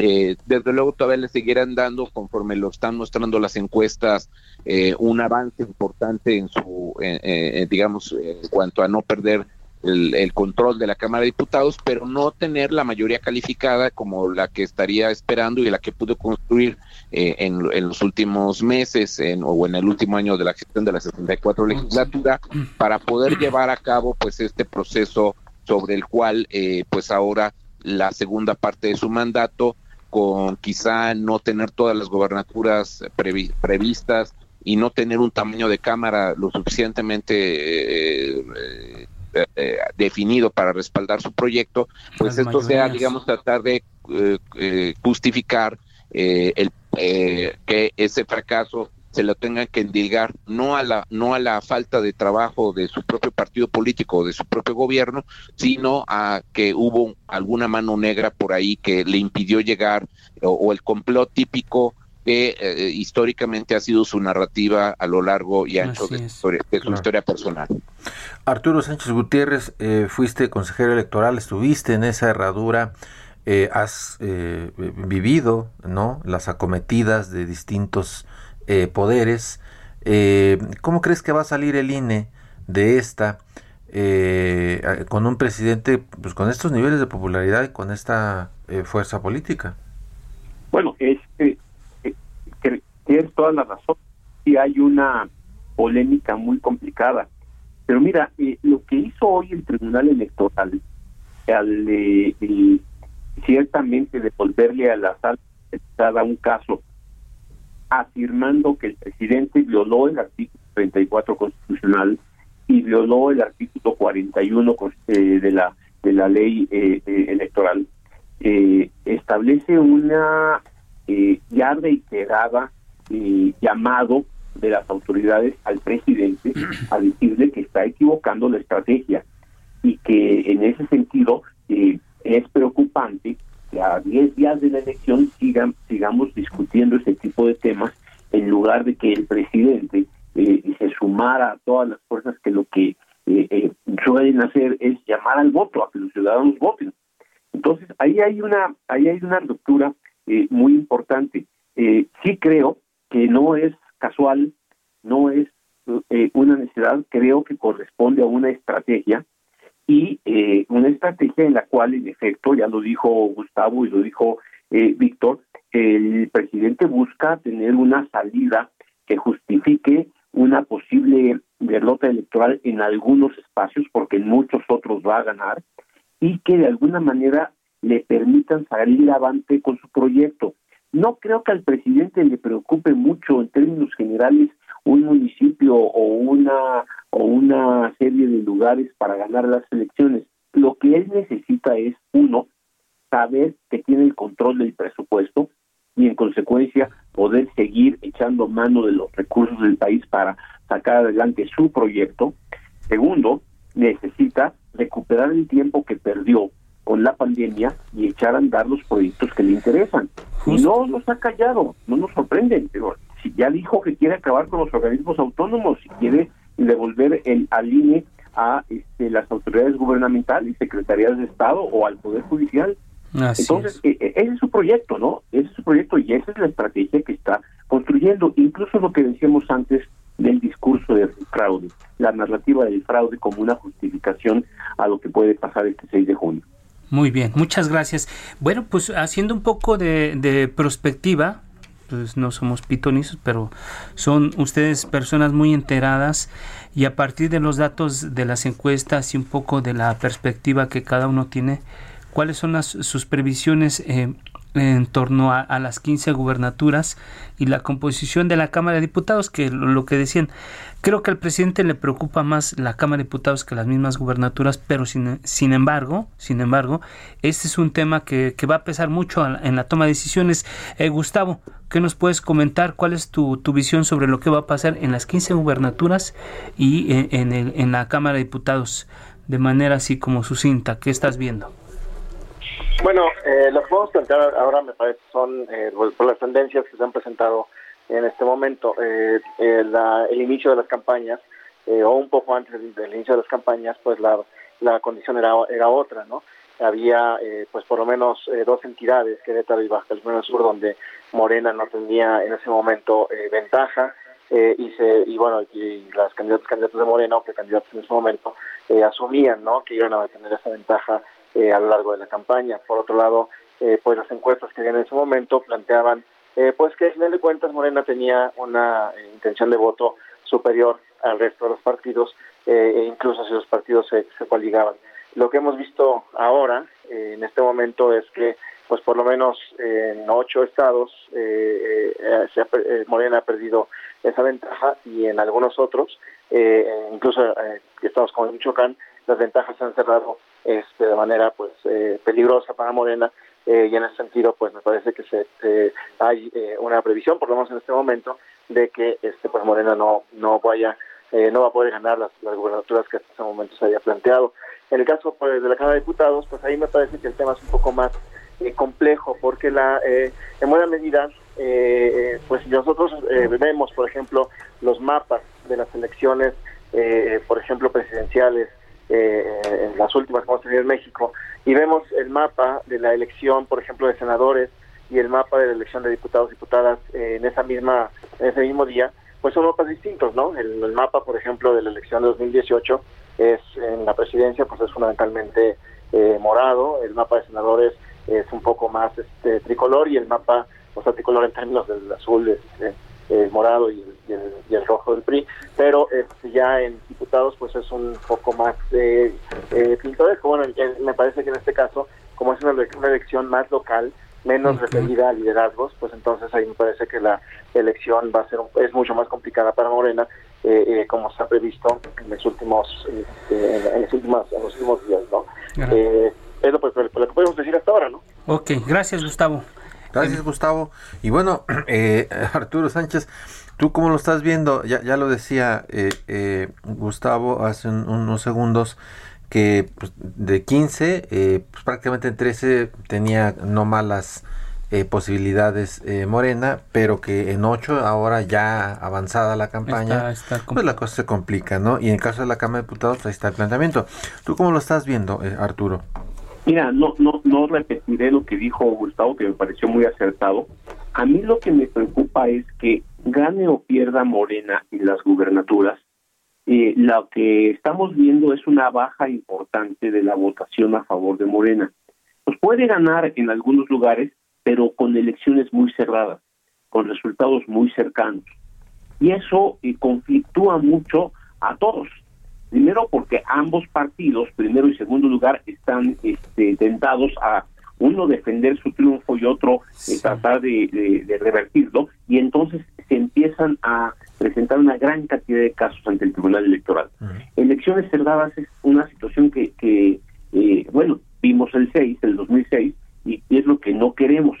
F: eh, desde luego todavía le seguirán dando, conforme lo están mostrando las encuestas, eh, un avance importante en su, eh, digamos, en cuanto a no perder el, control de la Cámara de Diputados, pero no tener la mayoría calificada como la que estaría esperando y la que pudo construir eh, en, los últimos meses en, o en el último año de la gestión de la 64 legislatura para poder llevar a cabo pues este proceso sobre el cual eh, pues ahora la segunda parte de su mandato con quizá no tener todas las gobernaturas previstas y no tener un tamaño de cámara lo suficientemente eh, eh, definido para respaldar su proyecto, pues esto sea, digamos, tratar de eh, justificar el, que ese fracaso se lo tengan que endilgar no a la no a la falta de trabajo de su propio partido político o de su propio gobierno, sino a que hubo alguna mano negra por ahí que le impidió llegar o el complot típico que eh, históricamente ha sido su narrativa a lo largo y ancho de, su historia personal.
C: Arturo Sánchez Gutiérrez, eh, fuiste consejero electoral, estuviste en esa herradura, eh, has vivido no las acometidas de distintos poderes. ¿Cómo crees que va a salir el INE de esta con un presidente pues, con estos niveles de popularidad y con esta fuerza política?
D: Bueno, este tienes toda la razón. Sí hay una polémica muy complicada. Pero mira, eh, lo que hizo hoy el Tribunal Electoral al eh, ciertamente devolverle a la sala un caso afirmando que el presidente violó el artículo 34 constitucional y violó el artículo 41 eh, de la de la ley eh, electoral establece una ya reiterada llamado de las autoridades al presidente a decirle que está equivocando la estrategia y que en ese sentido eh, es preocupante a 10 días de la elección sigan, sigamos discutiendo este tipo de temas en lugar de que el presidente eh, se sumara a todas las fuerzas que lo que eh, suelen hacer es llamar al voto, a que los ciudadanos voten. Entonces ahí hay una ahí hay una ruptura muy importante. sí creo que no es casual, no es eh, una necesidad, creo que corresponde a una estrategia y eh, una estrategia en la cual, en efecto, ya lo dijo Gustavo y lo dijo eh, Víctor, el presidente busca tener una salida que justifique una posible derrota electoral en algunos espacios, porque en muchos otros va a ganar, y que de alguna manera le permitan salir avante con su proyecto. No creo que al presidente le preocupe mucho en términos generales un municipio o una o una serie de lugares para ganar las elecciones. Lo que él necesita es uno saber que tiene el control del presupuesto y en consecuencia poder seguir echando mano de los recursos del país para sacar adelante su proyecto. Segundo, necesita recuperar el tiempo que perdió con la pandemia y echar a andar los proyectos que le interesan. Y no nos ha callado, no nos sorprende, pero si ya dijo que quiere acabar con los organismos autónomos, si quiere devolver el al INE a este, las autoridades gubernamentales, secretarías de Estado o al Poder Judicial. Entonces, e, e, ese es su proyecto, ¿no? Ese es su proyecto y esa es la estrategia que está construyendo. Incluso lo que decíamos antes del discurso del fraude, la narrativa del fraude como una justificación a lo que puede pasar este 6 de junio.
B: Muy bien, muchas gracias. Bueno, pues haciendo un poco de, de prospectiva, pues no somos pitonizos, pero son ustedes personas muy enteradas y a partir de los datos de las encuestas y un poco de la perspectiva que cada uno tiene, ¿cuáles son las, sus previsiones eh, en torno a, las 15 gubernaturas y la composición de la Cámara de Diputados, que lo, que decían, creo que al presidente le preocupa más la Cámara de Diputados que las mismas gubernaturas, pero sin, sin embargo, sin embargo, este es un tema que, va a pesar mucho en la toma de decisiones. Eh, Gustavo, ¿qué nos puedes comentar? ¿Cuál es tu, tu, visión sobre lo que va a pasar en las 15 gubernaturas y en, el, en la Cámara de Diputados? De manera así como sucinta, ¿qué estás viendo?
E: Bueno, eh, lo que podemos plantear ahora me parece son eh, por las tendencias que se han presentado en este momento. Eh, el inicio de las campañas, o un poco antes del, inicio de las campañas, pues la, la condición era, era otra, ¿no? Había pues por lo menos dos entidades, Querétaro y Baja California Sur, donde Morena no tenía en ese momento ventaja. eh, y, se, y bueno, y las candidatas candidatos de Morena o que candidatos en ese momento eh, asumían ¿no? que iban a tener esa ventaja eh, a lo largo de la campaña. Por otro lado, pues las encuestas que habían en ese momento planteaban pues que al final de cuentas Morena tenía una intención de voto superior al resto de los partidos e incluso si los partidos se, se coaligaban. Lo que hemos visto ahora, en este momento, es que pues por lo menos en ocho estados eh, eh, eh, Morena ha perdido esa ventaja y en algunos otros, incluso estados como Michoacán, las ventajas se han cerrado este, de manera pues peligrosa para Morena y en ese sentido pues me parece que se, hay una previsión, por lo menos en este momento, de que este pues Morena no no vaya no va a poder ganar las, las gubernaturas que hasta ese momento se había planteado. En el caso pues, de la Cámara de Diputados, pues ahí me parece que el tema es un poco más eh, complejo porque la eh, en buena medida eh, pues nosotros vemos por ejemplo los mapas de las elecciones por ejemplo presidenciales en las últimas que hemos tenido en México y vemos el mapa de la elección por ejemplo de senadores y el mapa de la elección de diputados y diputadas en esa misma en ese mismo día pues son mapas distintos no el, mapa por ejemplo de la elección de 2018 es en la presidencia pues es fundamentalmente morado el mapa de senadores es un poco más este tricolor y el mapa, o sea, tricolor en términos del azul, este, el morado y el, rojo del PRI, pero este, ya en diputados pues es un poco más eh, eh, pintoresco. Bueno, me parece que en este caso, como es una, elección más local, menos referida a liderazgos, pues entonces ahí me parece que la elección va a ser es mucho más complicada para Morena, eh, eh, como se ha previsto en los últimos este, en, los últimos en los últimos días, ¿no? Eh, es lo, pues, lo que podemos decir hasta ahora, ¿no?
B: Ok, gracias Gustavo.
C: Gracias Gustavo. Y bueno, [clears throat] eh, Arturo Sánchez, ¿tú cómo lo estás viendo? Ya, ya lo decía eh, eh, Gustavo hace unos segundos que pues, de 15, pues prácticamente en 13 tenía no malas posibilidades Morena, pero que en 8 ahora ya avanzada la campaña, pues la cosa se complica, ¿no? Y en el caso de la Cámara de Diputados, ahí está el planteamiento. ¿Tú cómo lo estás viendo, Arturo?
D: Mira, no, no, no repetiré lo que dijo Gustavo, que me pareció muy acertado. A mí lo que me preocupa es que gane o pierda Morena en las gubernaturas, eh, lo que estamos viendo es una baja importante de la votación a favor de Morena. Pues puede ganar en algunos lugares, pero con elecciones muy cerradas, con resultados muy cercanos. Y eso eh, conflictúa mucho a todos. Primero porque ambos partidos, primero y segundo lugar, están este, tentados a uno defender su triunfo y otro eh, tratar de, revertirlo, y entonces se empiezan a presentar una gran cantidad de casos ante el Tribunal Electoral. Elecciones cerradas es una situación que, que eh, bueno, vimos el 6, el 2006, y es lo que no queremos.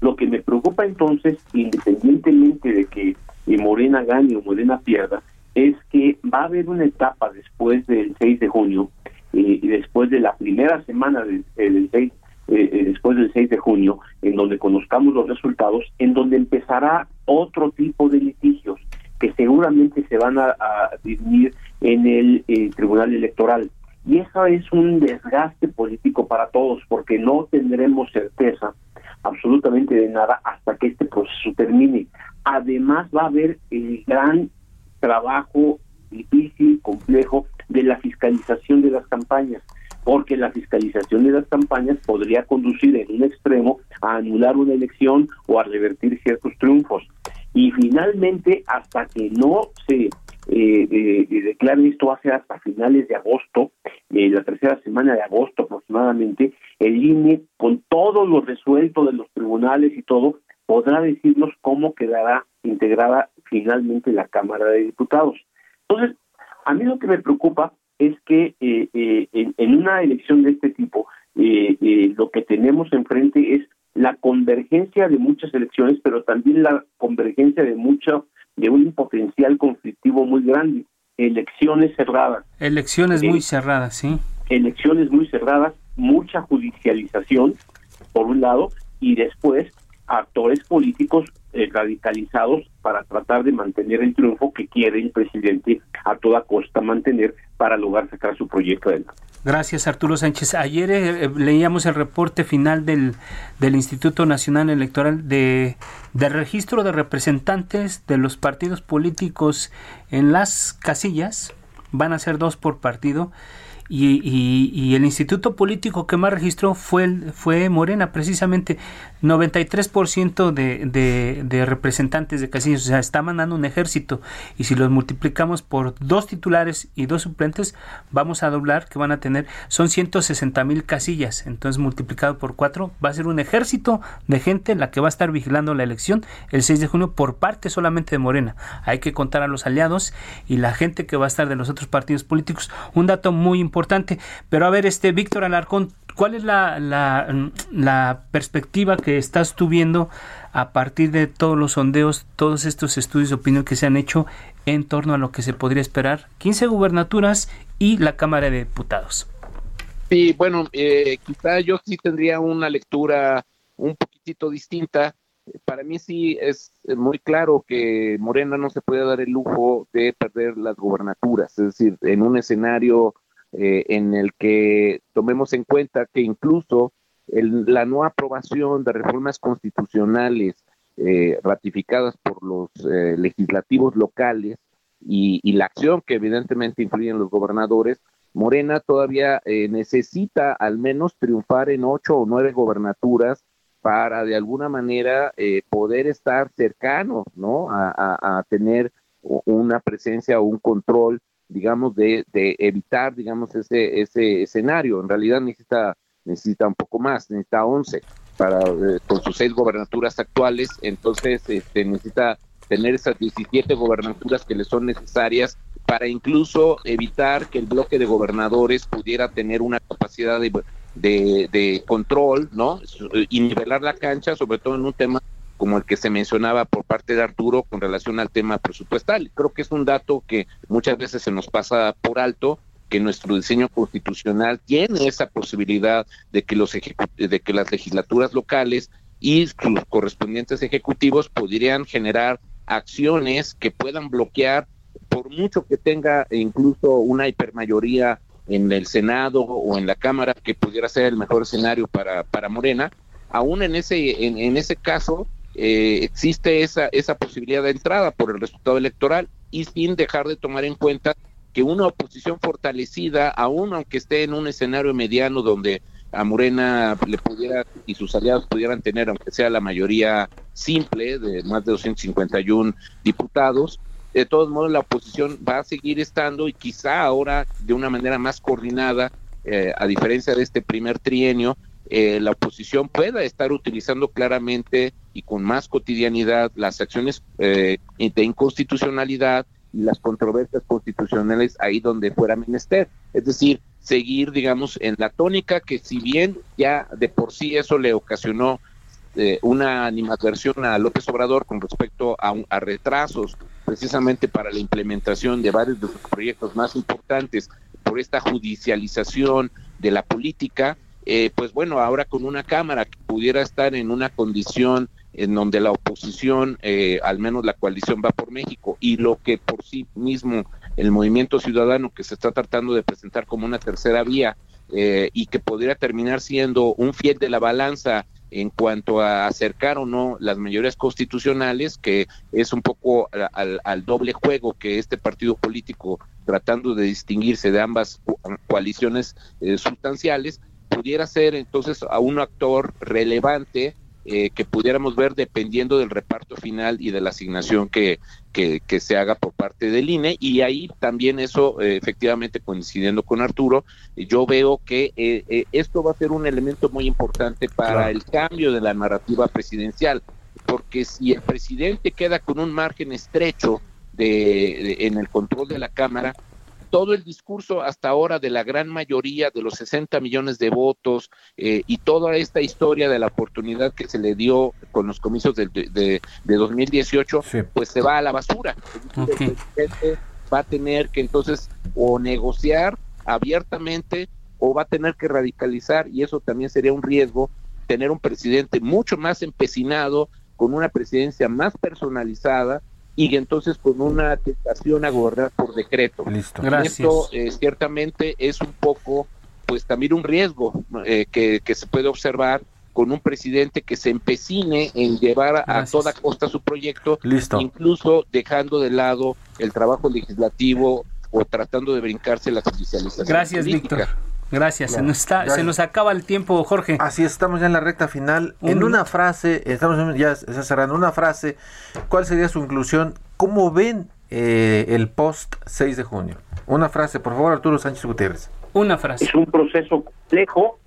D: Lo que me preocupa entonces, independientemente de que eh, Morena gane o Morena pierda, es que va a haber una etapa después del 6 de junio eh, y después de la primera semana del, 6 eh, eh, después del 6 de junio, en donde conozcamos los resultados, en donde empezará otro tipo de litigios que seguramente se van a, a en el Tribunal Electoral. Y eso es un desgaste político para todos, porque no tendremos certeza absolutamente de nada hasta que este proceso termine. Además va a haber el gran trabajo difícil, complejo de la fiscalización de las campañas, porque la fiscalización de las campañas podría conducir en un extremo a anular una elección o a revertir ciertos triunfos. Y finalmente, hasta que no se eh, eh, declare esto, ser hasta finales de agosto, eh, la tercera semana de agosto aproximadamente, el INE, con todo lo resuelto de los tribunales y todo, podrá decirnos cómo quedará integrada finalmente la Cámara de Diputados. Entonces, a mí lo que me preocupa es que eh, eh, en, una elección de este tipo, eh, lo que tenemos enfrente es la convergencia de muchas elecciones, pero también la convergencia de mucho, de un potencial conflictivo muy grande. Elecciones cerradas.
B: Elecciones muy cerradas, sí.
D: Elecciones muy cerradas, mucha judicialización, por un lado, y después actores políticos eh, radicalizados para tratar de mantener el triunfo que quiere el presidente a toda costa mantener para lograr sacar su proyecto adelante.
B: Gracias, Arturo Sánchez. Ayer eh, eh, leíamos el reporte final del, del Instituto Nacional Electoral de, de registro de representantes de los partidos políticos en las casillas. Van a ser dos por partido y, el instituto político que más registró fue, fue Morena, precisamente 93% de, de, de representantes de casillas, o sea, está mandando un ejército y si los multiplicamos por dos titulares y dos suplentes, vamos a doblar que van a tener, son 160 mil casillas, entonces multiplicado por cuatro va a ser un ejército de gente la que va a estar vigilando la elección el 6 de junio por parte solamente de Morena. Hay que contar a los aliados y la gente que va a estar de los otros partidos políticos. Un dato muy importante pero a ver, este Víctor Alarcón, ¿cuál es la, la, perspectiva que estás tú viendo a partir de todos los sondeos, todos estos estudios de opinión que se han hecho en torno a lo que se podría esperar? 15 gubernaturas y la Cámara de Diputados.
F: Sí, bueno, eh, quizá yo sí tendría una lectura un poquitito distinta. Para mí sí es muy claro que Morena no se puede dar el lujo de perder las gubernaturas, es decir, en un escenario eh, en el que tomemos en cuenta que incluso la no aprobación de reformas constitucionales eh, ratificadas por los eh, legislativos locales y, la acción que evidentemente influyen los gobernadores, Morena todavía necesita al menos triunfar en ocho o nueve gobernaturas para de alguna manera poder estar cercano, ¿no? A, tener una presencia o un control digamos, de, de evitar, digamos, ese, ese escenario. En realidad necesita, necesita un poco más, necesita 11 para, eh, con sus seis gobernaturas actuales, entonces este, necesita tener esas 17 gobernaturas que le son necesarias para incluso evitar que el bloque de gobernadores pudiera tener una capacidad de, de, de control, ¿no? Y nivelar la cancha, sobre todo en un tema como el que se mencionaba por parte de Arturo con relación al tema presupuestal. Creo que es un dato que muchas veces se nos pasa por alto, que nuestro diseño constitucional tiene esa posibilidad de que los de que las legislaturas locales y sus correspondientes ejecutivos podrían generar acciones que puedan bloquear por mucho que tenga incluso una hipermayoría en el Senado o en la Cámara que pudiera ser el mejor escenario para, para Morena, aún en ese en, en ese caso eh, existe esa, esa posibilidad de entrada por el resultado electoral y sin dejar de tomar en cuenta que una oposición fortalecida, aún aunque esté en un escenario mediano donde a Morena le pudiera y sus aliados pudieran tener, aunque sea la mayoría simple de más de 251 diputados, de todos modos la oposición va a seguir estando y quizá ahora de una manera más coordinada, eh, a diferencia de este primer trienio, eh, la oposición pueda estar utilizando claramente y con más cotidianidad las acciones eh, de inconstitucionalidad y las controversias constitucionales ahí donde fuera menester. Es decir, seguir, digamos, en la tónica que si bien ya de por sí eso le ocasionó eh, una animadversión a López Obrador con respecto a, a retrasos precisamente para la implementación de varios de los proyectos más importantes por esta judicialización de la política, eh, pues bueno, ahora con una Cámara que pudiera estar en una condición en donde la oposición, eh, al menos la coalición va por México, y lo que por sí mismo el movimiento ciudadano que se está tratando de presentar como una tercera vía eh, y que podría terminar siendo un fiel de la balanza en cuanto a acercar o no las mayorías constitucionales, que es un poco al, al doble juego que este partido político tratando de distinguirse de ambas coaliciones sustanciales, pudiera ser entonces a un actor relevante eh, que pudiéramos ver dependiendo del reparto final y de la asignación que, que, se haga por parte del INE. Y ahí también eso, eh, efectivamente, coincidiendo con Arturo, yo veo que eh, esto va a ser un elemento muy importante para el cambio de la narrativa presidencial, porque si el presidente queda con un margen estrecho de en el control de la Cámara, todo el discurso hasta ahora de la gran mayoría de los 60 millones de votos eh, y toda esta historia de la oportunidad que se le dio con los comicios de, de, 2018, pues se va a la basura. El presidente va a tener que entonces o negociar abiertamente o va a tener que radicalizar y eso también sería un riesgo, tener un presidente mucho más empecinado, con una presidencia más personalizada y entonces con una tentación a gobernar por decreto.
C: Listo.
B: Gracias.
F: Esto eh, ciertamente es un poco, pues también un riesgo eh, que, que se puede observar con un presidente que se empecine en llevar a toda costa su proyecto,
C: Listo.
F: incluso dejando de lado el trabajo legislativo o tratando de brincarse la judicialización.
B: Gracias,
F: política.
B: Víctor. Gracias. Se nos, está, se nos acaba el tiempo, Jorge.
C: Así es, estamos ya en la recta final.
B: Un
C: en una frase, estamos en- ya cerrando una frase, ¿cuál sería su inclusión? ¿Cómo ven eh, el post 6 de junio? Una frase, por favor, Arturo Sánchez Gutiérrez.
B: Una frase.
D: Es un proceso complejo,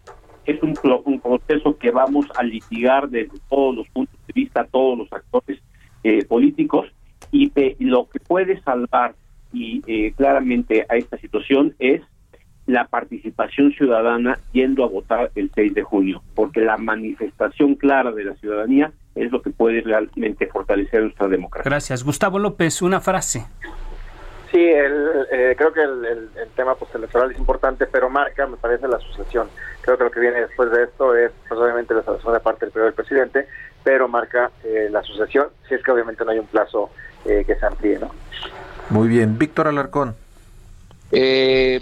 D: es un, un proceso que vamos a litigar desde todos los puntos de vista, todos los actores eh, políticos, y pe- lo que puede salvar y eh, claramente a esta situación es la participación ciudadana yendo a votar el 6 de junio, porque la manifestación clara de la ciudadanía es lo que puede realmente fortalecer nuestra democracia.
B: Gracias. Gustavo López, una frase.
E: Sí, el, eh, creo que el, el- el tema pues, electoral es importante, pero marca, me parece, la sucesión. Creo que lo que viene después de esto es, pues, obviamente, la segunda parte del periodo del presidente, pero marca eh, la sucesión, si es que obviamente no hay un plazo eh, que se amplíe, ¿no?
C: Muy bien, Víctor Alarcón.
F: Eh,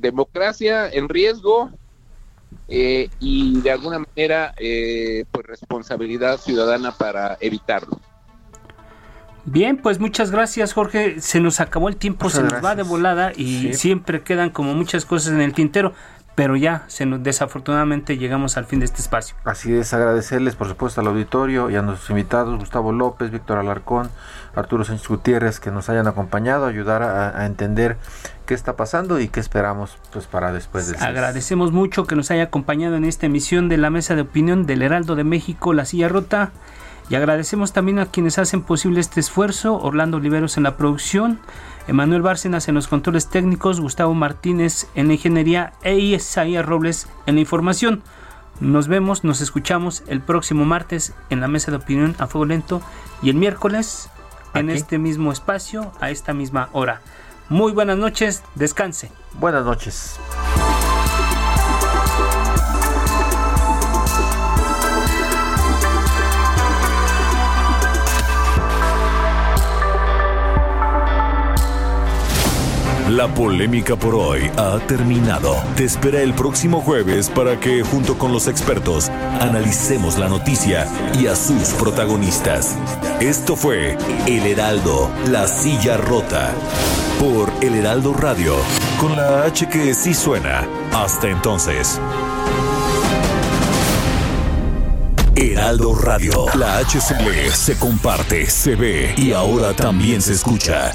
F: democracia en riesgo eh, y de alguna manera eh, pues responsabilidad ciudadana para evitarlo.
B: Bien, pues muchas gracias, Jorge. Se nos acabó el tiempo,
C: Muchas
B: se nos va de volada y
C: Sí.
B: siempre quedan como muchas cosas en el tintero, pero ya se nos desafortunadamente llegamos al fin de este espacio.
C: Así es, agradecerles por supuesto al auditorio y a nuestros invitados, Gustavo López, Víctor Alarcón, Arturo Sánchez Gutiérrez, que nos hayan acompañado, ayudar a, a entender qué está pasando y qué esperamos pues para después del 6.
B: Agradecemos mucho que nos haya acompañado en esta emisión de la mesa de opinión del Heraldo de México, La Silla Rota. Y agradecemos también a quienes hacen posible este esfuerzo, Orlando Oliveros en la producción, Emanuel Bárcenas en los controles técnicos, Gustavo Martínez en la ingeniería e Isaías Robles en la información. Nos vemos, nos escuchamos el próximo martes en la mesa de opinión a fuego lento y el miércoles en
C: Aquí.
B: este mismo espacio a esta misma hora. Muy buenas noches, descanse.
C: Buenas noches.
A: La polémica por hoy ha terminado. Te espera el próximo jueves para que, junto con los expertos, analicemos la noticia y a sus protagonistas. Esto fue El Heraldo, la silla rota. Por El Heraldo Radio, con la H que sí suena. Hasta entonces. Heraldo Radio, la HCL se comparte, se ve y ahora también se escucha.